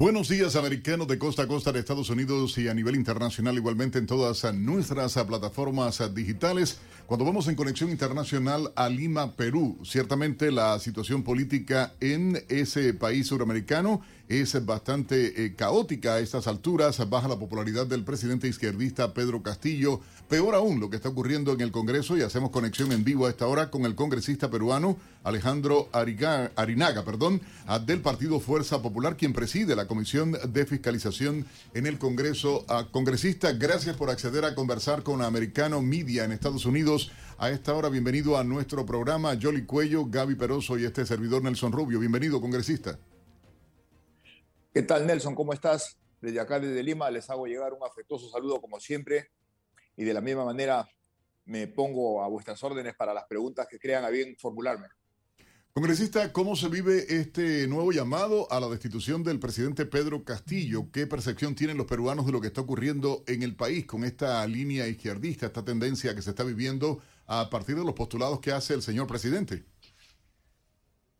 Buenos días, americanos de costa a costa de Estados Unidos y a nivel internacional, igualmente en todas nuestras plataformas digitales. Cuando vamos en conexión internacional a Lima, Perú, ciertamente la situación política en ese país suramericano es bastante eh, caótica a estas alturas. Baja la popularidad del presidente izquierdista Pedro Castillo. Peor aún lo que está ocurriendo en el Congreso y hacemos conexión en vivo a esta hora con el congresista peruano Alejandro Arinaga, perdón, del Partido Fuerza Popular, quien preside la Comisión de Fiscalización en el Congreso. congresista, gracias por acceder a conversar con Americano Media en Estados Unidos. A esta hora, bienvenido a nuestro programa. Jolly Cuello, Gaby Peroso y este servidor Nelson Rubio. Bienvenido, congresista. ¿Qué tal, Nelson? ¿Cómo estás? Desde acá, desde Lima, les hago llegar un afectuoso saludo como siempre y de la misma manera me pongo a vuestras órdenes para las preguntas que crean a bien formularme. Congresista, ¿cómo se vive este nuevo llamado a la destitución del presidente Pedro Castillo? ¿Qué percepción tienen los peruanos de lo que está ocurriendo en el país con esta línea izquierdista, esta tendencia que se está viviendo a partir de los postulados que hace el señor presidente?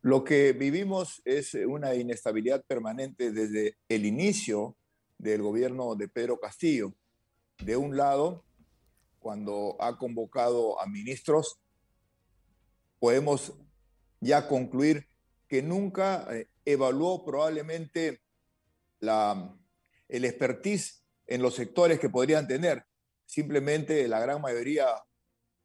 Lo que vivimos es una inestabilidad permanente desde el inicio del gobierno de Pedro Castillo. De un lado, cuando ha convocado a ministros, podemos ya concluir que nunca eh, evaluó probablemente la, el expertise en los sectores que podrían tener. Simplemente la gran mayoría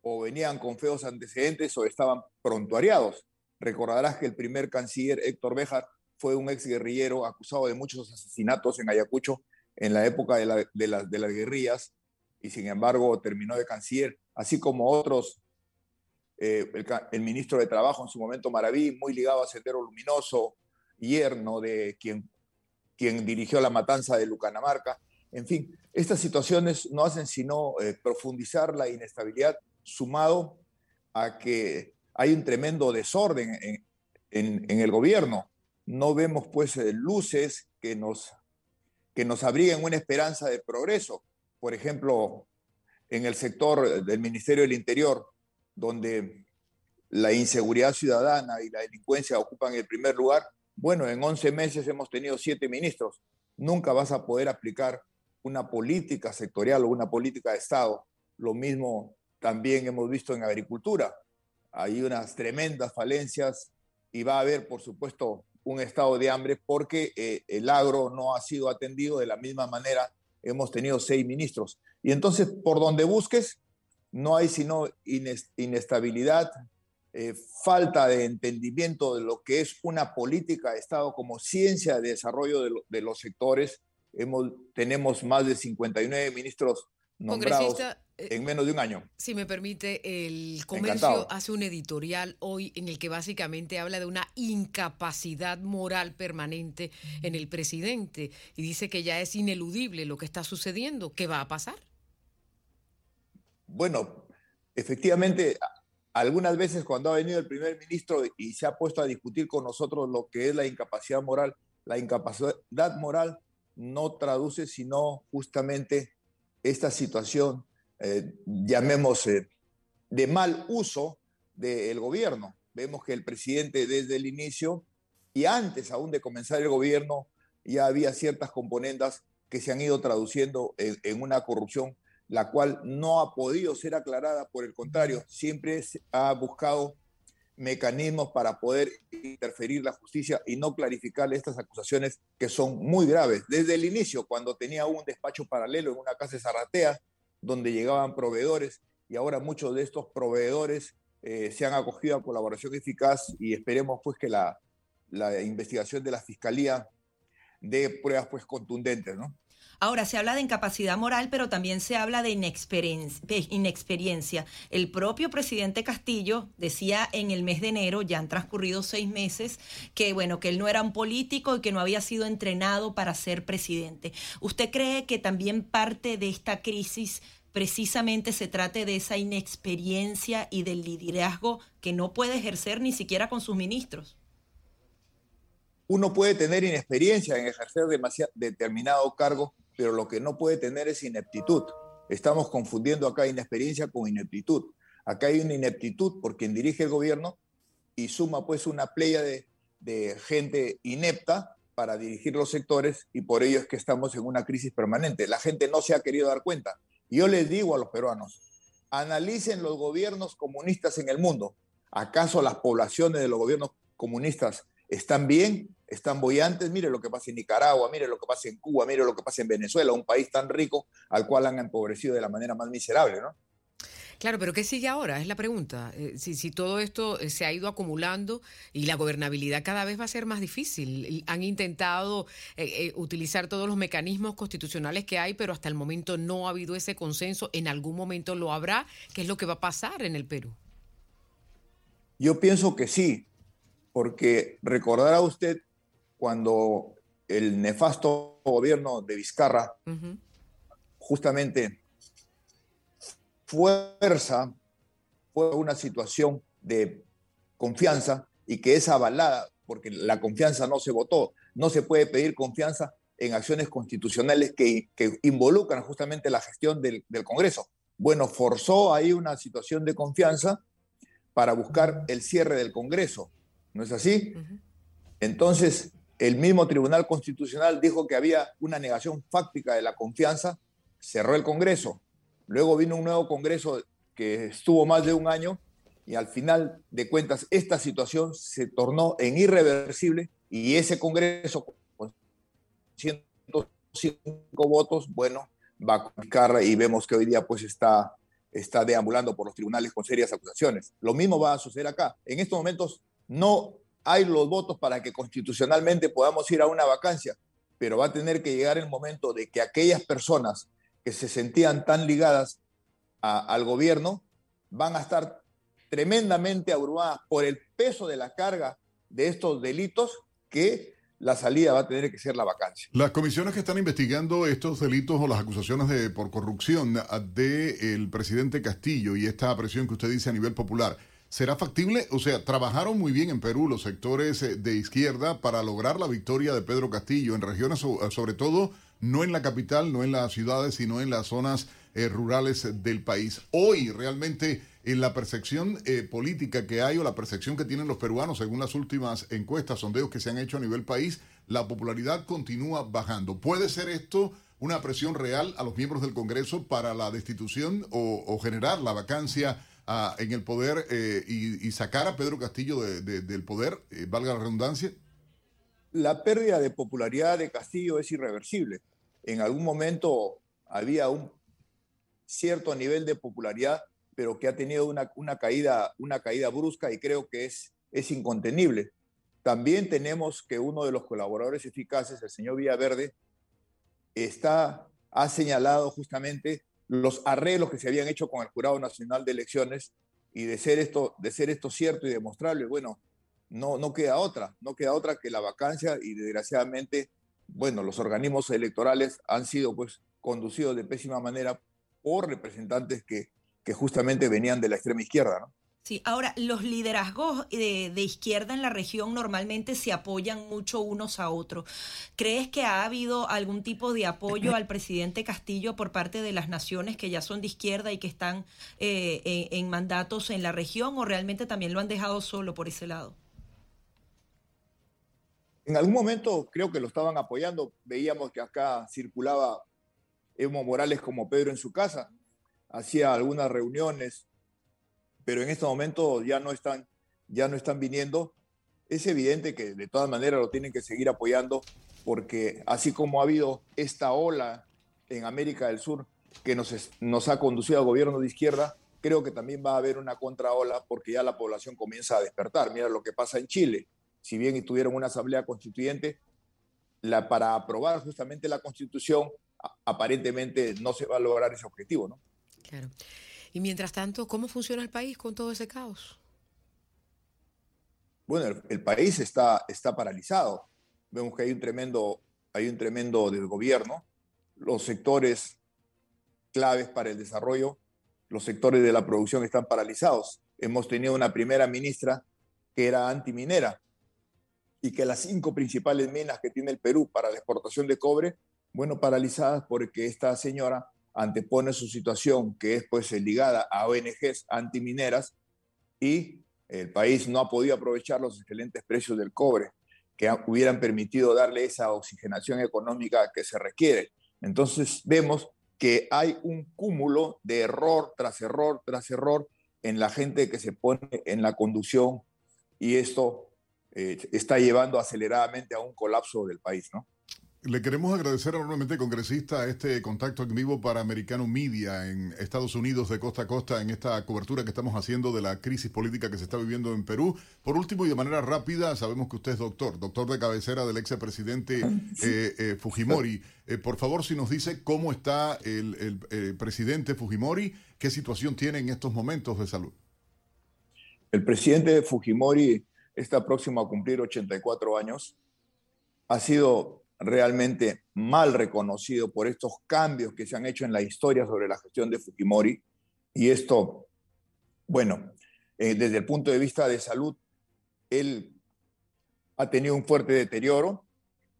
o venían con feos antecedentes o estaban prontuariados. Recordarás que el primer canciller, Héctor Béjar, fue un ex guerrillero acusado de muchos asesinatos en Ayacucho en la época de, las guerrillas y sin embargo terminó de canciller, así como otros, eh, el, ministro de Trabajo en su momento Maraví, muy ligado a Sendero Luminoso, yerno de quien, quien dirigió la matanza de Lucanamarca. En fin, estas situaciones no hacen sino eh, profundizar la inestabilidad sumado a que hay un tremendo desorden en, el gobierno. No vemos pues eh, luces que nos, que nos abriguen una esperanza de progreso. Por ejemplo, en el sector del Ministerio del Interior, donde la inseguridad ciudadana y la delincuencia ocupan el primer lugar, bueno, en 11 meses hemos tenido siete ministros. Nunca vas a poder aplicar una política sectorial o una política de Estado. Lo mismo también hemos visto en agricultura hay unas tremendas falencias y va a haber, por supuesto, un estado de hambre porque eh, el agro no ha sido atendido de la misma manera. Hemos tenido seis ministros. Y entonces, por donde busques, no hay sino inestabilidad, eh, falta de entendimiento de lo que es una política de Estado como ciencia de desarrollo de, los sectores. Hemos, tenemos más de 59 ministros nombrados eh, en menos de un año. Si me permite, el comercio hace un editorial hoy en el que básicamente habla de una incapacidad moral permanente en el presidente y dice que ya es ineludible lo que está sucediendo. ¿Qué va a pasar? Bueno, efectivamente, algunas veces cuando ha venido el primer ministro y se ha puesto a discutir con nosotros lo que es la incapacidad moral, la incapacidad moral no traduce sino justamente esta situación, eh, llamemos, de mal uso del gobierno. Vemos que el presidente desde el inicio y antes aún de comenzar el gobierno ya había ciertas componendas que se han ido traduciendo en, una corrupción la cual no ha podido ser aclarada, por el contrario, siempre ha buscado mecanismos para poder interferir la justicia y no clarificar estas acusaciones que son muy graves. Desde el inicio, cuando tenía un despacho paralelo en una casa de Zarratea, donde llegaban proveedores, y ahora muchos de estos proveedores eh, se han acogido a colaboración eficaz y esperemos pues que la, la investigación de la Fiscalía dé pruebas pues contundentes, ¿no? Ahora, se habla de incapacidad moral, pero también se habla de inexperiencia. El propio presidente Castillo decía en el mes de enero, ya han transcurrido seis meses, que bueno, que él no era un político y que no había sido entrenado para ser presidente. ¿Usted cree que también parte de esta crisis precisamente se trate de esa inexperiencia y del liderazgo que no puede ejercer ni siquiera con sus ministros? Uno puede tener inexperiencia en ejercer determinado cargo, pero lo que no puede tener es ineptitud. Estamos confundiendo acá inexperiencia con ineptitud. Acá hay una ineptitud por quien dirige el gobierno y suma pues una playa de, de gente inepta para dirigir los sectores y por ello es que estamos en una crisis permanente. La gente no se ha querido dar cuenta. Yo les digo a los peruanos, analicen los gobiernos comunistas en el mundo. ¿Acaso las poblaciones de los gobiernos comunistas están bien? ¿Están boyantes? Mire lo que pasa en Nicaragua, mire lo que pasa en Cuba, mire lo que pasa en Venezuela, un país tan rico al cual han empobrecido de la manera más miserable, ¿no? Claro, pero ¿qué sigue ahora? Es la pregunta. Eh, si, si, todo esto eh, se ha ido acumulando y la gobernabilidad cada vez va a ser más difícil. Han intentado eh, utilizar todos los mecanismos constitucionales que hay, pero hasta el momento no ha habido ese consenso. En algún momento lo habrá. ¿Qué es lo que va a pasar en el Perú? Yo pienso que sí, porque recordará usted cuando el nefasto gobierno de Vizcarra justamente fuerza fue una situación de confianza y que es avalada, porque la confianza no se votó. No se puede pedir confianza en acciones constitucionales que, involucran justamente la gestión del, Congreso. Bueno, forzó ahí una situación de confianza para buscar el cierre del Congreso. ¿No es así? Entonces, el mismo Tribunal Constitucional dijo que había una negación fáctica de la confianza, cerró el Congreso. Luego vino un nuevo Congreso que estuvo más de un año y al final de cuentas esta situación se tornó en irreversible y ese Congreso con 105 votos, bueno, va a buscar y vemos que hoy día pues está, está deambulando por los tribunales con serias acusaciones. Lo mismo va a suceder acá. En estos momentos no hay los votos para que constitucionalmente podamos ir a una vacancia, pero va a tener que llegar el momento de que aquellas personas que se sentían tan ligadas al gobierno van a estar tremendamente abrumadas por el peso de la carga de estos delitos que la salida va a tener que ser la vacancia. Las comisiones que están investigando estos delitos o las acusaciones de por corrupción del presidente Castillo y esta presión que usted dice a nivel popular, ¿será factible? O sea, trabajaron muy bien en Perú los sectores eh, de izquierda para lograr la victoria de Pedro Castillo en regiones sobre todo no en la capital, no en las ciudades, sino en las zonas eh, rurales del país. Hoy realmente en la percepción eh, política que hay o la percepción que tienen los peruanos, según las últimas encuestas, sondeos que se han hecho a nivel país, la popularidad continúa bajando. ¿Puede ser esto una presión real a los miembros del Congreso para la destitución o, generar la vacancia ah, en el poder eh, y, sacar a Pedro Castillo del poder, valga la redundancia? La pérdida de popularidad de Castillo es irreversible en algún momento había un cierto nivel de popularidad, pero que ha tenido una, caída, una caída brusca y creo que es, es incontenible. También tenemos que uno de los colaboradores eficaces, el señor Villaverde, está, ha señalado justamente los arreglos que se habían hecho con el Jurado Nacional de Elecciones y de ser esto, de ser esto cierto y demostrable, bueno, no, no queda otra, no queda otra que la vacancia y desgraciadamente bueno, los organismos electorales han sido pues conducidos de pésima manera por representantes que, que justamente venían de la extrema izquierda, ¿no? Sí, ahora los liderazgos de, izquierda en la región normalmente se apoyan mucho unos a otros. ¿Crees que ha habido algún tipo de apoyo al presidente Castillo por parte de las naciones que ya son de izquierda y que están eh, en mandatos en la región o realmente también lo han dejado solo por ese lado? En algún momento creo que lo estaban apoyando. Veíamos que acá circulaba Evo Morales como Pedro en su casa. Hacía algunas reuniones, pero en este momento ya no están, ya no están viniendo. Es evidente que de todas maneras lo tienen que seguir apoyando porque así como ha habido esta ola en América del Sur que nos, nos ha conducido al gobierno de izquierda, creo que también va a haber una contraola porque ya la población comienza a despertar. Mira lo que pasa en Chile si bien tuvieron una asamblea constituyente, la, para aprobar justamente la constitución, aparentemente no se va a lograr ese objetivo, ¿no? Claro. Y mientras tanto, ¿cómo funciona el país con todo ese caos? Bueno, el, país está, está paralizado. Vemos que hay un tremendo, hay un tremendo desgobierno. Los sectores claves para el desarrollo, los sectores de la producción están paralizados. Hemos tenido una primera ministra que era antiminera y que las cinco principales minas que tiene el Perú para la exportación de cobre, bueno, paralizadas porque esta señora antepone su situación, que es pues ligada a ONGs antimineras, y el país no ha podido aprovechar los excelentes precios del cobre que hubieran permitido darle esa oxigenación económica que se requiere. Entonces vemos que hay un cúmulo de error tras error tras error en la gente que se pone en la conducción y esto eh, está llevando aceleradamente a un colapso del país, ¿no? Le queremos agradecer enormemente, congresista, este contacto en vivo para Americano Media en Estados Unidos de costa a costa en esta cobertura que estamos haciendo de la crisis política que se está viviendo en Perú. Por último y de manera rápida, sabemos que usted es doctor, doctor de cabecera del ex presidente eh, eh, Fujimori. Eh, por favor, si nos dice cómo está el, el presidente Fujimori, qué situación tiene en estos momentos de salud. El presidente Fujimori está próximo a cumplir 84 años. Ha sido realmente mal reconocido por estos cambios que se han hecho en la historia sobre la gestión de Fujimori. Y esto, bueno, eh, desde el punto de vista de salud, él ha tenido un fuerte deterioro.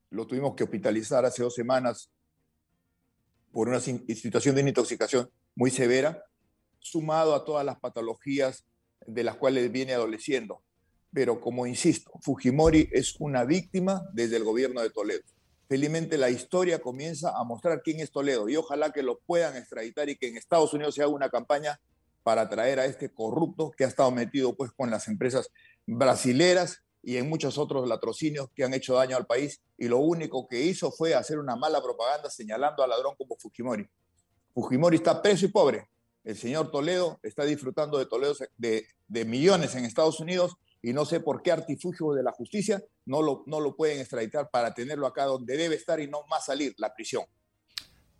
Lo tuvimos que hospitalizar hace dos semanas por una situación de intoxicación muy severa, sumado a todas las patologías de las cuales viene adoleciendo. Pero como insisto, Fujimori es una víctima desde el gobierno de Toledo felizmente la historia comienza a mostrar quién es Toledo y ojalá que lo puedan extraditar y que en Estados Unidos se haga una campaña para traer a este corrupto que ha estado metido pues con las empresas brasileras y en muchos otros latrocinios que han hecho daño al país y lo único que hizo fue hacer una mala propaganda señalando al ladrón como Fujimori. Fujimori está preso y pobre. El señor Toledo está disfrutando de Toledo de, de millones en Estados Unidos y no sé por qué artifugio de la justicia no lo, no lo pueden extraditar para tenerlo acá donde debe estar y no más salir, la prisión.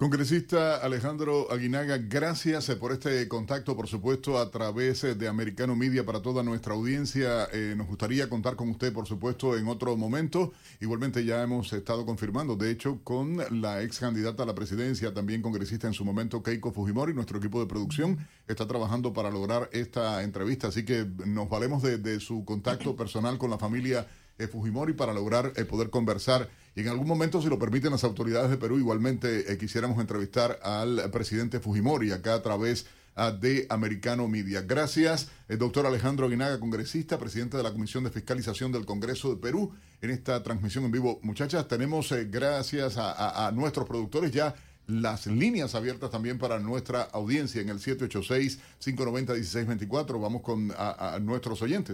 Congresista Alejandro Aguinaga, gracias eh, por este contacto, por supuesto, a través eh, de Americano Media para toda nuestra audiencia. Eh, nos gustaría contar con usted, por supuesto, en otro momento. Igualmente ya hemos estado confirmando, de hecho, con la ex candidata a la presidencia, también congresista en su momento, Keiko Fujimori. Nuestro equipo de producción está trabajando para lograr esta entrevista, así que nos valemos de, su contacto personal con la familia Fujimori para lograr poder conversar y en algún momento, si lo permiten las autoridades de Perú, igualmente eh, quisiéramos entrevistar al presidente Fujimori acá a través ah, de Americano Media. Gracias, el doctor Alejandro Aguinaga, congresista, presidente de la Comisión de Fiscalización del Congreso de Perú, en esta transmisión en vivo. Muchachas, tenemos, eh, gracias a, nuestros productores, ya las líneas abiertas también para nuestra audiencia en el 786-590-1624. Vamos con a nuestros oyentes.